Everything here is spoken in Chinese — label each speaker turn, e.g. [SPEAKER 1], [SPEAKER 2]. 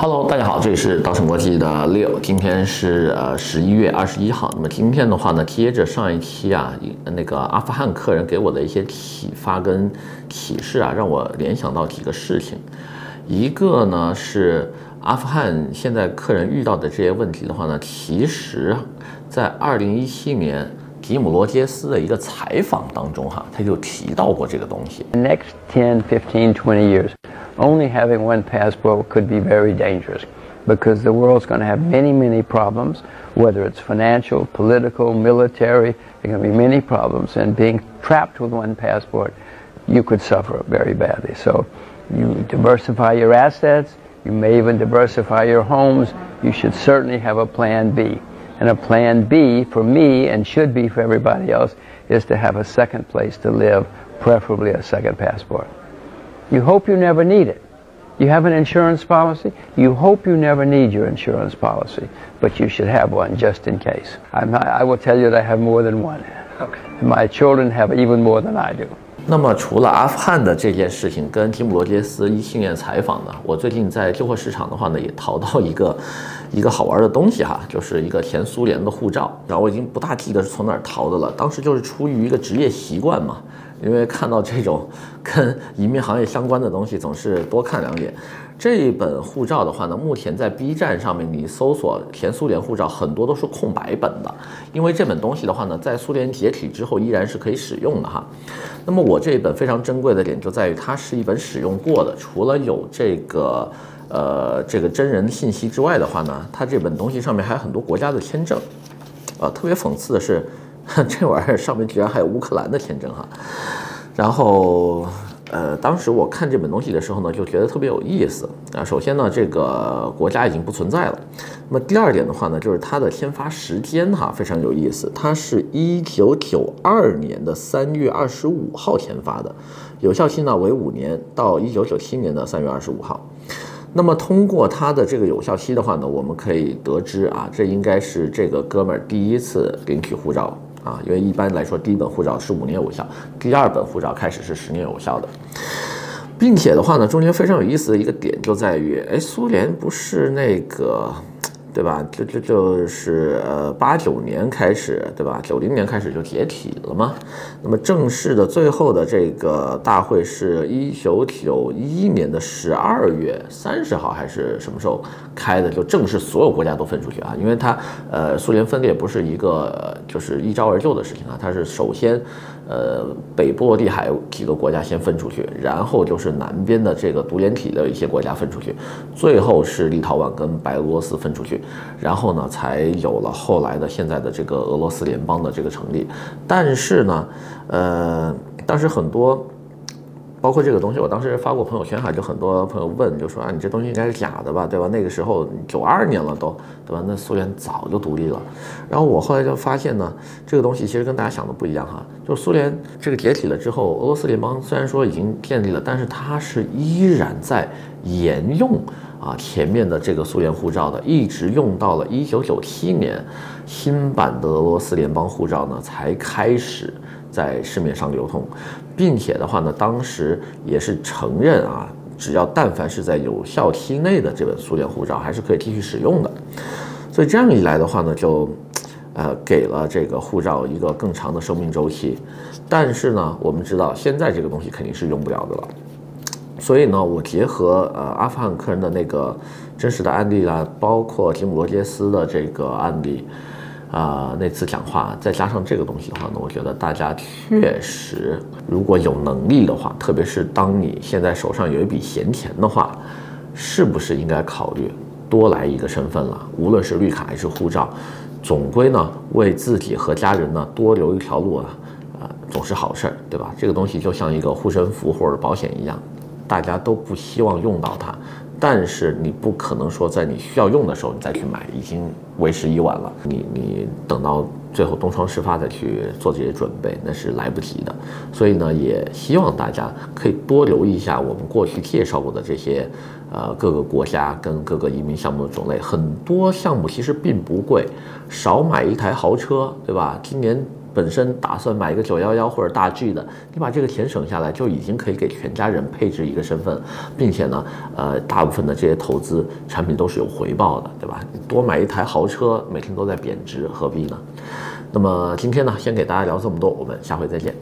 [SPEAKER 1] Hello，大家好，这里是稻盛国际的 Leo，今天是呃十一月二十一号。那么今天的话呢，接着上一期啊，那个阿富汗客人给我的一些启发跟启示啊，让我联想到几个事情。一个呢是阿富汗现在客人遇到的这些问题的话呢，其实在二零一七年吉姆罗杰斯的一个采访当中哈，他就提到过这个东西。
[SPEAKER 2] Next ten, fifteen, twenty years. Only having one passport could be very dangerous because the world's going to have many, many problems, whether it's financial, political, military, there are going to be many problems. And being trapped with one passport, you could suffer very badly. So you diversify your assets, you may even diversify your homes. You should certainly have a plan B. And a plan B for me and should be for everybody else is to have a second place to live, preferably a second passport. You hope you never need it. You have an insurance policy. You hope you never need your insurance policy, but you should have one just in case. Not, I will tell you that I have more than one. Okay. My children have even more than I do.
[SPEAKER 1] 那么除了阿富汗的这件事情跟吉姆罗杰斯一七年采访呢，我最近在旧货市场的话呢，也淘到一个一个好玩的东西哈，就是一个前苏联的护照。然后我已经不大记得是从哪儿淘的了，当时就是出于一个职业习惯嘛。因为看到这种 跟移民行业相关的东西，总是多看两眼。这一本护照的话呢，目前在 B 站上面你搜索前苏联护照，很多都是空白本的。因为这本东西的话呢，在苏联解体之后依然是可以使用的哈。那么我这一本非常珍贵的点就在于它是一本使用过的，除了有这个呃这个真人信息之外的话呢，它这本东西上面还有很多国家的签证。呃，特别讽刺的是。这玩意儿上面居然还有乌克兰的签证哈，然后呃，当时我看这本东西的时候呢，就觉得特别有意思啊。首先呢，这个国家已经不存在了。那么第二点的话呢，就是它的签发时间哈非常有意思，它是一九九二年的三月二十五号签发的，有效期呢为五年，到一九九七年的三月二十五号。那么通过它的这个有效期的话呢，我们可以得知啊，这应该是这个哥们儿第一次领取护照。啊，因为一般来说，第一本护照是五年有效，第二本护照开始是十年有效的，并且的话呢，中间非常有意思的一个点就在于，哎，苏联不是那个。对吧？就就就是呃，八九年开始，对吧？九零年开始就解体了嘛。那么正式的最后的这个大会是一九九一年的十二月三十号还是什么时候开的？就正式所有国家都分出去啊，因为它呃，苏联分裂不是一个就是一朝而就的事情啊，它是首先。呃，北波罗的海几个国家先分出去，然后就是南边的这个独联体的一些国家分出去，最后是立陶宛跟白俄罗斯分出去，然后呢，才有了后来的现在的这个俄罗斯联邦的这个成立。但是呢，呃，当时很多。包括这个东西，我当时发过朋友圈哈，就很多朋友问，就说啊，你这东西应该是假的吧，对吧？那个时候九二年了都，对吧？那苏联早就独立了。然后我后来就发现呢，这个东西其实跟大家想的不一样哈。就是苏联这个解体了之后，俄罗斯联邦虽然说已经建立了，但是它是依然在沿用啊前面的这个苏联护照的，一直用到了一九九七年，新版的俄罗斯联邦护照呢才开始在市面上流通。并且的话呢，当时也是承认啊，只要但凡是在有效期内的这本苏联护照，还是可以继续使用的。所以这样一来的话呢，就，呃，给了这个护照一个更长的生命周期。但是呢，我们知道现在这个东西肯定是用不了的了。所以呢，我结合呃阿富汗客人的那个真实的案例啦，包括吉姆罗杰斯的这个案例。啊、呃，那次讲话再加上这个东西的话呢，我觉得大家确实如果有能力的话，特别是当你现在手上有一笔闲钱的话，是不是应该考虑多来一个身份了？无论是绿卡还是护照，总归呢为自己和家人呢多留一条路啊，呃，总是好事儿，对吧？这个东西就像一个护身符或者保险一样，大家都不希望用到它。但是你不可能说在你需要用的时候你再去买，已经为时已晚了。你你等到最后东窗事发再去做这些准备，那是来不及的。所以呢，也希望大家可以多留意一下我们过去介绍过的这些，呃，各个国家跟各个移民项目的种类。很多项目其实并不贵，少买一台豪车，对吧？今年。本身打算买一个九幺幺或者大 G 的，你把这个钱省下来，就已经可以给全家人配置一个身份，并且呢，呃，大部分的这些投资产品都是有回报的，对吧？你多买一台豪车，每天都在贬值，何必呢？那么今天呢，先给大家聊这么多，我们下回再见。